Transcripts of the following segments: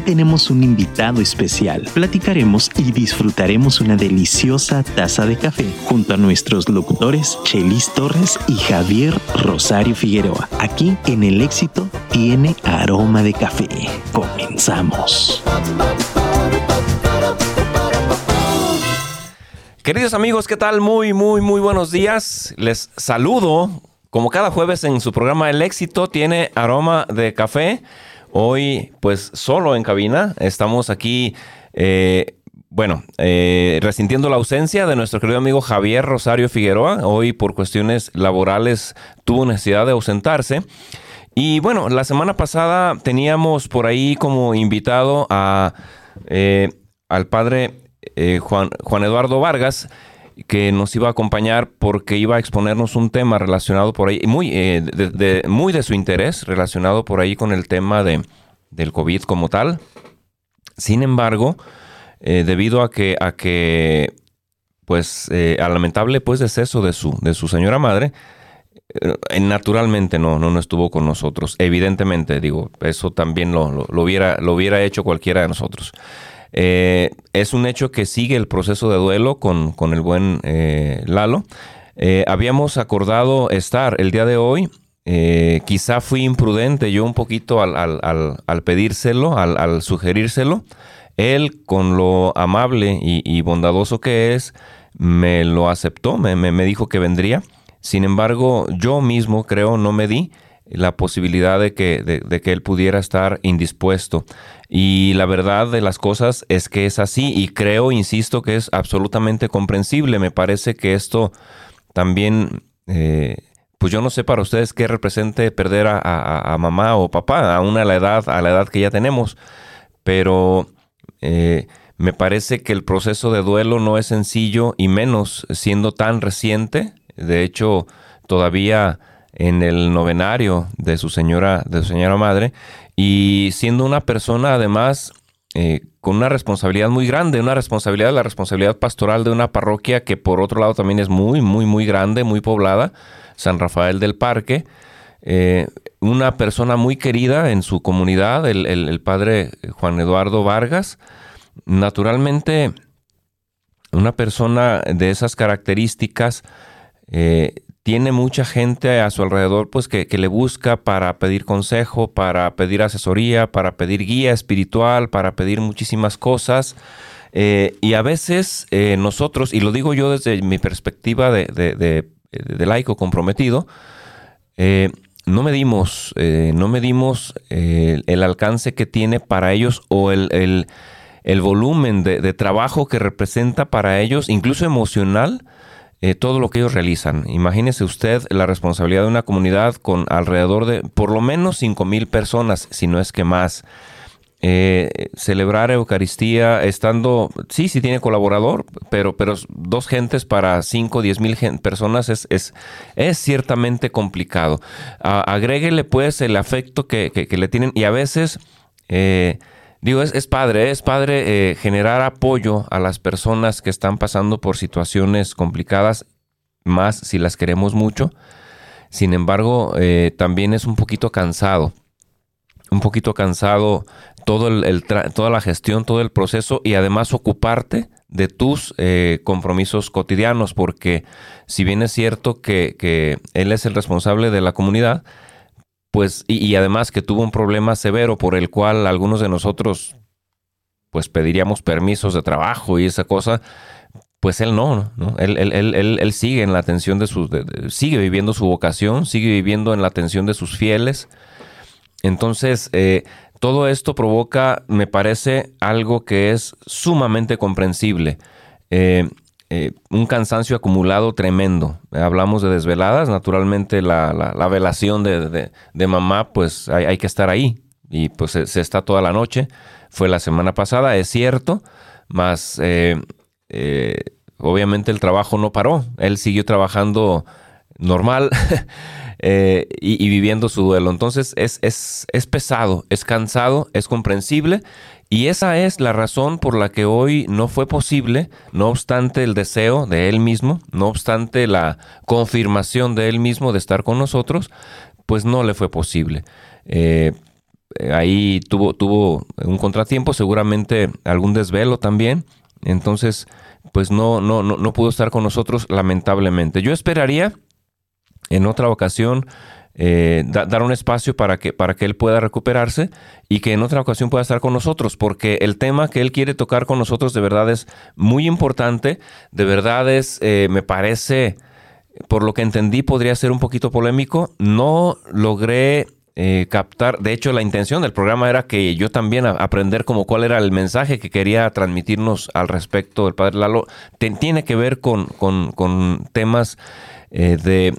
Tenemos un invitado especial. Platicaremos y disfrutaremos una deliciosa taza de café junto a nuestros locutores Chelis Torres y Javier Rosario Figueroa. Aquí en El Éxito tiene aroma de café. Comenzamos. Queridos amigos, ¿qué tal? Muy, muy, muy buenos días. Les saludo. Como cada jueves en su programa El Éxito tiene aroma de café. Hoy, pues solo en cabina. Estamos aquí, eh, bueno, eh, resintiendo la ausencia de nuestro querido amigo Javier Rosario Figueroa. Hoy, por cuestiones laborales, tuvo necesidad de ausentarse. Y bueno, la semana pasada teníamos por ahí como invitado a, eh, al padre eh, Juan, Juan Eduardo Vargas, que nos iba a acompañar porque iba a exponernos un tema relacionado por ahí, muy, eh, de, muy de su interés, relacionado por ahí con el tema de, del COVID como tal. Sin embargo, eh, debido a que, a que pues, al lamentable pues, deceso de su, de su señora madre, naturalmente no, no, no estuvo con nosotros. Evidentemente, digo, eso también lo, lo, hubiera, lo hubiera hecho cualquiera de nosotros. Eh, es un hecho que sigue el proceso de duelo con, el buen eh, Lalo. Eh, habíamos acordado estar el día de hoy. quizá fui imprudente yo un poquito al, pedírselo, al, sugerírselo. Él, con lo amable y, bondadoso que es, me lo aceptó, me, me dijo que vendría. Sin embargo, yo mismo creo no me di la posibilidad de que, de, que él pudiera estar indispuesto. Y la verdad de las cosas es que es así y creo, insisto, que es absolutamente comprensible. Me parece que esto también, eh, pues yo no sé para ustedes qué represente perder a, mamá o papá, aún a la edad, a la edad que ya tenemos, pero eh, me parece que el proceso de duelo no es sencillo y menos siendo tan reciente. De hecho, todavía en el novenario de su señora, de su señora madre, y siendo una persona además eh, con una responsabilidad muy grande, una responsabilidad, la responsabilidad pastoral de una parroquia que por otro lado también es muy, muy, muy grande, muy poblada, San Rafael del Parque. Eh, una persona muy querida en su comunidad, el, padre Juan Eduardo Vargas. Naturalmente, una persona de esas características eh, tiene mucha gente a su alrededor pues que, le busca para pedir consejo, para pedir asesoría, para pedir guía espiritual, para pedir muchísimas cosas. Eh, y a veces eh, nosotros, y lo digo yo desde mi perspectiva de, de, laico comprometido, eh, no medimos, no medimos el alcance que tiene para ellos o el, el volumen de, trabajo que representa para ellos, incluso emocional, eh, todo lo que ellos realizan. Imagínese usted la responsabilidad de una comunidad con alrededor de por lo menos 5 mil personas, si no es que más. Eh, celebrar Eucaristía estando, sí, sí tiene colaborador, pero, pero dos gentes para 5 o 10 mil personas es, es, es, ciertamente complicado. agréguele pues el afecto que, que, le tienen y a veces... Eh, Digo, es, padre, es padre eh, generar apoyo a las personas que están pasando por situaciones complicadas, más si las queremos mucho. Sin embargo, eh, también es un poquito cansado. Un poquito cansado todo el, toda la gestión, todo el proceso y además ocuparte de tus eh, compromisos cotidianos, porque si bien es cierto que, que él es el responsable de la comunidad, pues, y, además que tuvo un problema severo por el cual algunos de nosotros, pues pediríamos permisos de trabajo y esa cosa, pues él no, ¿no? Él, él, él, él, sigue en la atención de sus, sigue viviendo su vocación, sigue viviendo en la atención de sus fieles. Entonces, eh, todo esto provoca, me parece, algo que es sumamente comprensible. Eh, eh, un cansancio acumulado tremendo. Hablamos de desveladas, naturalmente la, la, velación de, de, mamá, pues hay, que estar ahí y pues se, está toda la noche. Fue la semana pasada, es cierto, más eh, eh, obviamente el trabajo no paró, él siguió trabajando normal. y, viviendo su duelo. Entonces es, es, es pesado, es cansado, es comprensible y esa es la razón por la que hoy no fue posible, no obstante el deseo de Él mismo, no obstante la confirmación de Él mismo de estar con nosotros, pues no le fue posible. Eh, eh, ahí tuvo, tuvo un contratiempo, seguramente algún desvelo también. Entonces, pues no, no, no, no pudo estar con nosotros, lamentablemente. Yo esperaría en otra ocasión eh, dar un espacio para que, para que él pueda recuperarse y que en otra ocasión pueda estar con nosotros, porque el tema que él quiere tocar con nosotros de verdad es muy importante, de verdad es, eh, me parece, por lo que entendí, podría ser un poquito polémico. No logré eh, captar, de hecho la intención del programa era que yo también aprender como cuál era el mensaje que quería transmitirnos al respecto del Padre Lalo, tiene que ver con, con, temas de eh,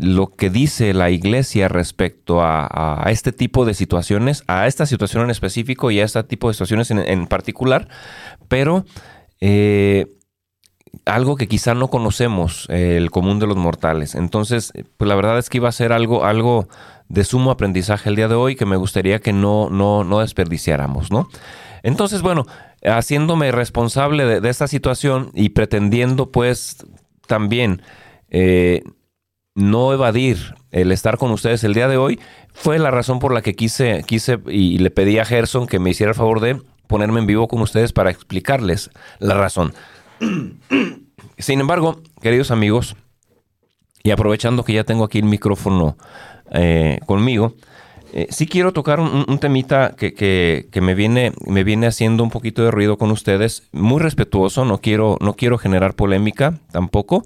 lo que dice la iglesia respecto a, este tipo de situaciones, a esta situación en específico y a este tipo de situaciones en, particular, pero eh, algo que quizá no conocemos, el común de los mortales. Entonces, pues la verdad es que iba a ser algo, algo de sumo aprendizaje el día de hoy que me gustaría que no, no, no desperdiciáramos, ¿no? Entonces, bueno, haciéndome responsable de, esta situación y pretendiendo pues también eh, no evadir el estar con ustedes el día de hoy fue la razón por la que quise, quise y le pedí a Gerson que me hiciera el favor de ponerme en vivo con ustedes para explicarles la razón. Sin embargo, queridos amigos, y aprovechando que ya tengo aquí el micrófono eh, conmigo, eh, sí quiero tocar un, temita que, que, me, viene, me viene haciendo un poquito de ruido con ustedes, muy respetuoso, no quiero, no quiero generar polémica tampoco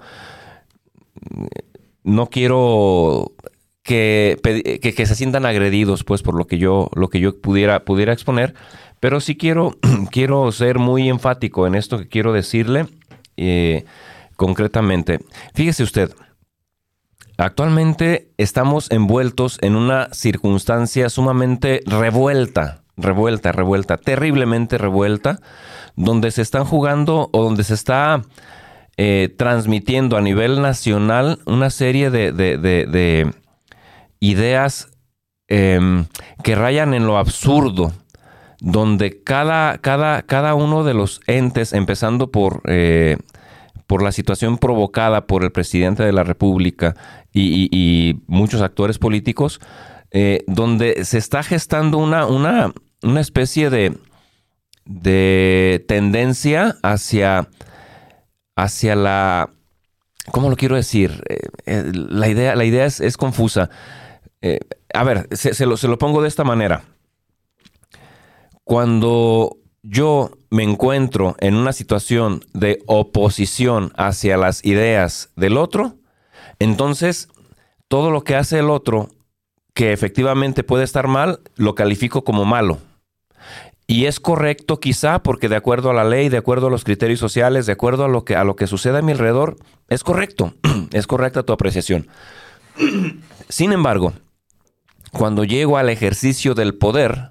no quiero que, que, se sientan agredidos, pues, por lo que yo, lo que yo pudiera, pudiera exponer, pero sí quiero, quiero ser muy enfático en esto que quiero decirle eh, concretamente. Fíjese usted, actualmente estamos envueltos en una circunstancia sumamente revuelta, revuelta, revuelta, terriblemente revuelta, donde se están jugando o donde se está eh, transmitiendo a nivel nacional una serie de, ideas em, que rayan en lo absurdo, donde cada, cada, cada uno de los entes, empezando por, eh, por la situación provocada por el presidente de la República y, muchos actores políticos, eh, donde se está gestando una, una, una especie de, de tendencia hacia hacia la... ¿Cómo lo quiero decir? Eh, eh, la idea, la idea es, confusa. Eh, a ver, se, lo, se lo pongo de esta manera. Cuando yo me encuentro en una situación de oposición hacia las ideas del otro, entonces todo lo que hace el otro que efectivamente puede estar mal, lo califico como malo. Y es correcto quizá porque de acuerdo a la ley, de acuerdo a los criterios sociales, de acuerdo a lo que, a lo que sucede a mi alrededor, es correcto, es correcta tu apreciación. Sin embargo, cuando llego al ejercicio del poder,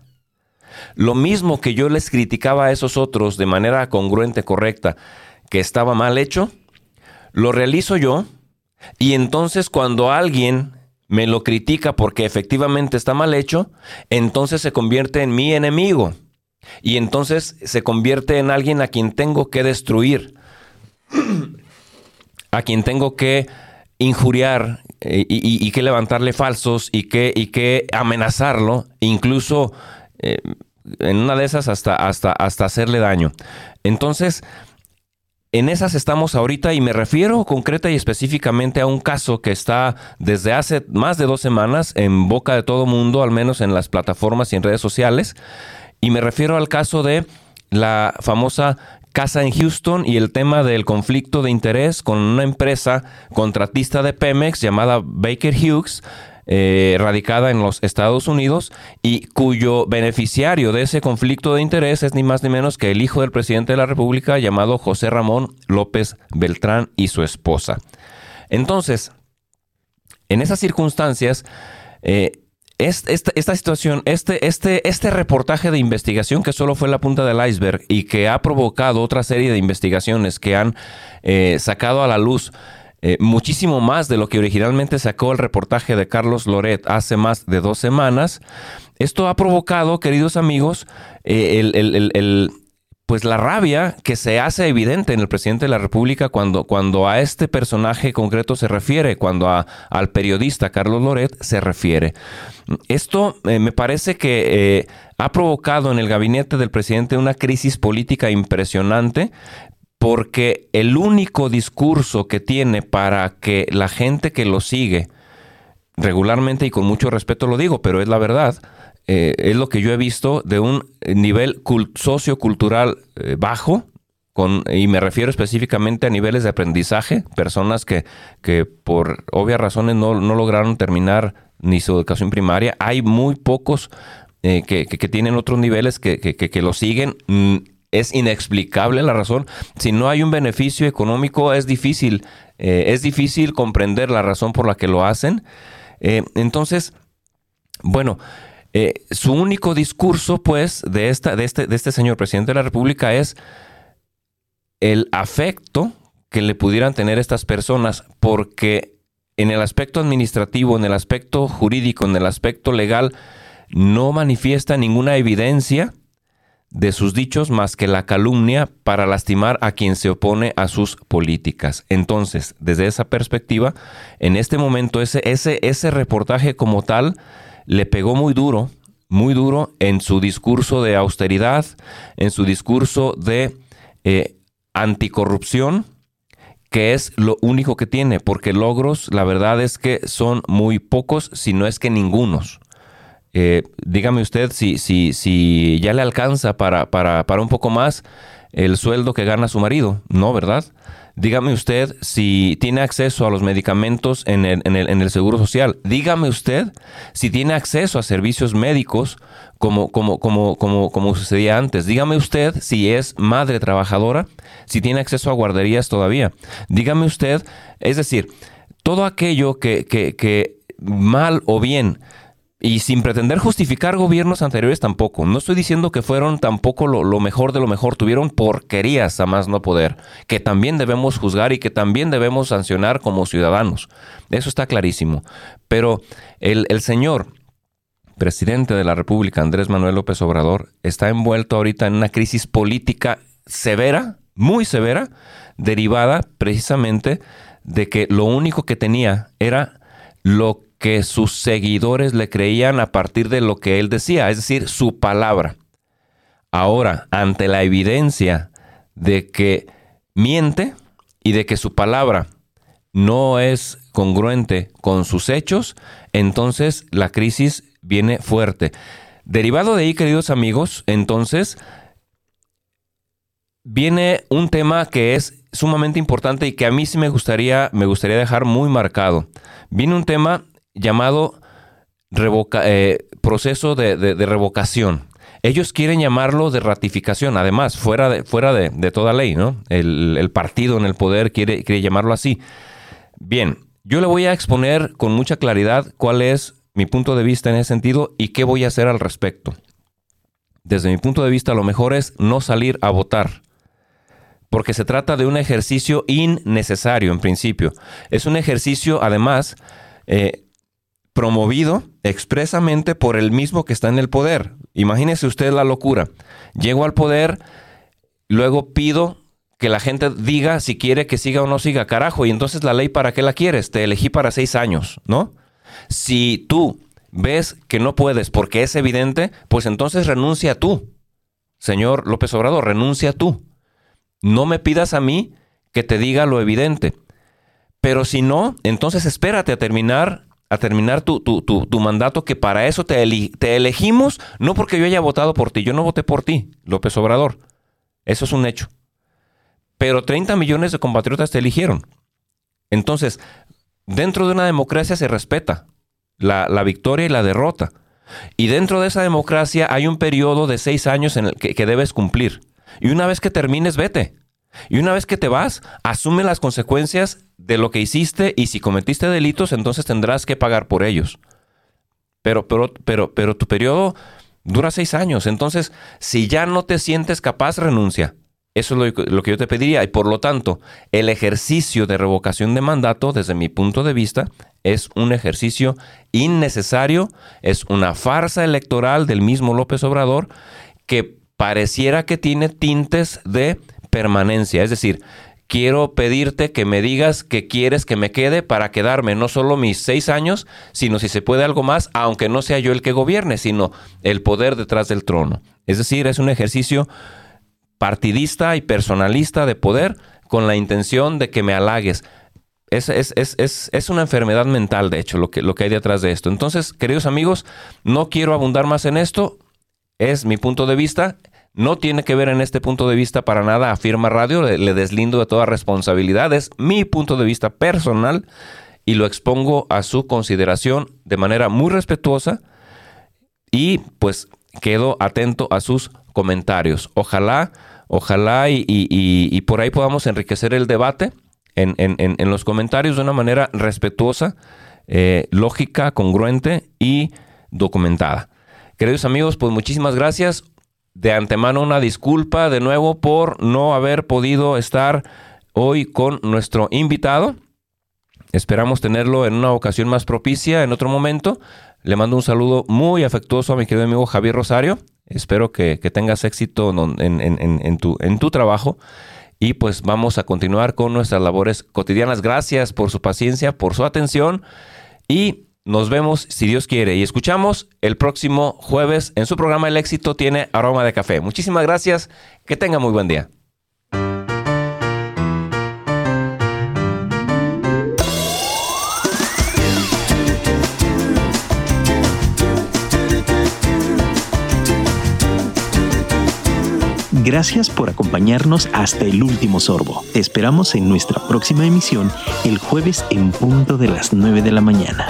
lo mismo que yo les criticaba a esos otros de manera congruente, correcta, que estaba mal hecho, lo realizo yo y entonces cuando alguien me lo critica porque efectivamente está mal hecho, entonces se convierte en mi enemigo. Y entonces se convierte en alguien a quien tengo que destruir, a quien tengo que injuriar eh, y, que levantarle falsos y que, y que amenazarlo, incluso eh, en una de esas hasta, hasta, hasta hacerle daño. Entonces, en esas estamos ahorita y me refiero concreta y específicamente a un caso que está desde hace más de dos semanas en boca de todo mundo, al menos en las plataformas y en redes sociales, y me refiero al caso de la famosa casa en Houston y el tema del conflicto de interés con una empresa contratista de Pemex llamada Baker Hughes, eh, radicada en los Estados Unidos y cuyo beneficiario de ese conflicto de interés es ni más ni menos que el hijo del presidente de la República llamado José Ramón López Beltrán y su esposa. Entonces, en esas circunstancias, eh, esta, situación, este, este, este reportaje de investigación que solo fue la punta del iceberg y que ha provocado otra serie de investigaciones que han eh, sacado a la luz eh, muchísimo más de lo que originalmente sacó el reportaje de Carlos Loret hace más de dos semanas, esto ha provocado, queridos amigos, eh, el, pues la rabia que se hace evidente en el presidente de la República cuando, cuando a este personaje concreto se refiere, cuando a, al periodista Carlos Loret se refiere. Esto eh, me parece que eh, ha provocado en el gabinete del presidente una crisis política impresionante porque el único discurso que tiene para que la gente que lo sigue, regularmente y con mucho respeto lo digo, pero es la verdad, eh, es lo que yo he visto de un nivel sociocultural eh, bajo, con, y me refiero específicamente a niveles de aprendizaje, personas que, que por obvias razones no, lograron terminar ni su educación primaria. Hay muy pocos eh, que, tienen otros niveles que, que lo siguen. Mm, es inexplicable la razón. Si no hay un beneficio económico, es difícil, es difícil comprender la razón por la que lo hacen. entonces, bueno, eh, su único discurso, pues, de, esta, de, este, de este señor presidente de la República es el afecto que le pudieran tener estas personas, porque en el aspecto administrativo, en el aspecto jurídico, en el aspecto legal, no manifiesta ninguna evidencia de sus dichos más que la calumnia para lastimar a quien se opone a sus políticas. Entonces, desde esa perspectiva, en este momento ese, ese, ese reportaje como tal le pegó muy duro, muy duro en su discurso de austeridad, en su discurso de eh, anticorrupción, que es lo único que tiene, porque logros, la verdad es que son muy pocos, si no es que ningunos. Eh, dígame usted si, si, si ya le alcanza para, para, para un poco más el sueldo que gana su marido, ¿no, verdad? Dígame usted si tiene acceso a los medicamentos en el, Seguro Social. Dígame usted si tiene acceso a servicios médicos como, como, como, como, como sucedía antes. Dígame usted si es madre trabajadora, si tiene acceso a guarderías todavía. Dígame usted, es decir, todo aquello que, que, que mal o bien y sin pretender justificar gobiernos anteriores tampoco. No estoy diciendo que fueron tampoco lo, mejor de lo mejor. Tuvieron porquerías a más no poder, que también debemos juzgar y que también debemos sancionar como ciudadanos. Eso está clarísimo. Pero el, el señor presidente de la República, Andrés Manuel López Obrador, está envuelto ahorita en una crisis política severa, muy severa, derivada precisamente de que lo único que tenía era lo que sus seguidores le creían a partir de lo que él decía, es decir, su palabra. Ahora, ante la evidencia de que miente y de que su palabra no es congruente con sus hechos, entonces la crisis viene fuerte. Derivado de ahí, queridos amigos, entonces viene un tema que es sumamente importante y que a mí sí me gustaría, me gustaría dejar muy marcado. Viene un tema llamado eh, proceso de, revocación. Ellos quieren llamarlo de ratificación, además, fuera de, fuera de, toda ley, ¿no? El, partido en el poder quiere, quiere llamarlo así. Bien, yo le voy a exponer con mucha claridad cuál es mi punto de vista en ese sentido y qué voy a hacer al respecto. Desde mi punto de vista, lo mejor es no salir a votar, porque se trata de un ejercicio innecesario en principio. Es un ejercicio, además, eh, promovido expresamente por el mismo que está en el poder. Imagínese usted la locura. Llego al poder, luego pido que la gente diga si quiere que siga o no siga, carajo, y entonces la ley para qué la quieres? Te elegí para seis años, ¿no? Si tú ves que no puedes porque es evidente, pues entonces renuncia tú. Señor López Obrador, renuncia tú. No me pidas a mí que te diga lo evidente. Pero si no, entonces espérate a terminar a terminar tu, tu, mandato, que para eso te, te elegimos, no porque yo haya votado por ti, yo no voté por ti, López Obrador. Eso es un hecho. Pero 30 millones de compatriotas te eligieron. Entonces, dentro de una democracia se respeta la, victoria y la derrota. Y dentro de esa democracia hay un periodo de seis años en el que, que debes cumplir. Y una vez que termines, vete. Y una vez que te vas, asume las consecuencias de lo que hiciste y si cometiste delitos, entonces tendrás que pagar por ellos. Pero, pero, pero, pero tu periodo dura seis años. Entonces, si ya no te sientes capaz, renuncia. Eso es lo, lo, que yo te pediría. Y por lo tanto, el ejercicio de revocación de mandato, desde mi punto de vista, es un ejercicio innecesario, es una farsa electoral del mismo López Obrador que pareciera que tiene tintes de permanencia. Es decir, quiero pedirte que me digas que quieres que me quede para quedarme no solo mis seis años, sino si se puede algo más, aunque no sea yo el que gobierne, sino el poder detrás del trono. Es decir, es un ejercicio partidista y personalista de poder con la intención de que me halagues. Es, es, una enfermedad mental, de hecho, lo que, lo que hay detrás de esto. Entonces, queridos amigos, no quiero abundar más en esto. Es mi punto de vista. No tiene que ver en este punto de vista para nada a Firma Radio. Le, deslindo de toda responsabilidad. Es mi punto de vista personal y lo expongo a su consideración de manera muy respetuosa. Y pues quedo atento a sus comentarios. Ojalá, ojalá y por ahí podamos enriquecer el debate en, los comentarios de una manera respetuosa, eh, lógica, congruente y documentada. Queridos amigos, pues muchísimas gracias. De antemano una disculpa de nuevo por no haber podido estar hoy con nuestro invitado. Esperamos tenerlo en una ocasión más propicia, en otro momento. Le mando un saludo muy afectuoso a mi querido amigo Javier Rosario. Espero que, tengas éxito en, tu, en tu trabajo y pues vamos a continuar con nuestras labores cotidianas. Gracias por su paciencia, por su atención y nos vemos si Dios quiere y escuchamos el próximo jueves en su programa El éxito tiene aroma de café. Muchísimas gracias, que tenga muy buen día. Gracias por acompañarnos hasta el último sorbo. Te esperamos en nuestra próxima emisión el jueves en punto de las 9 de la mañana.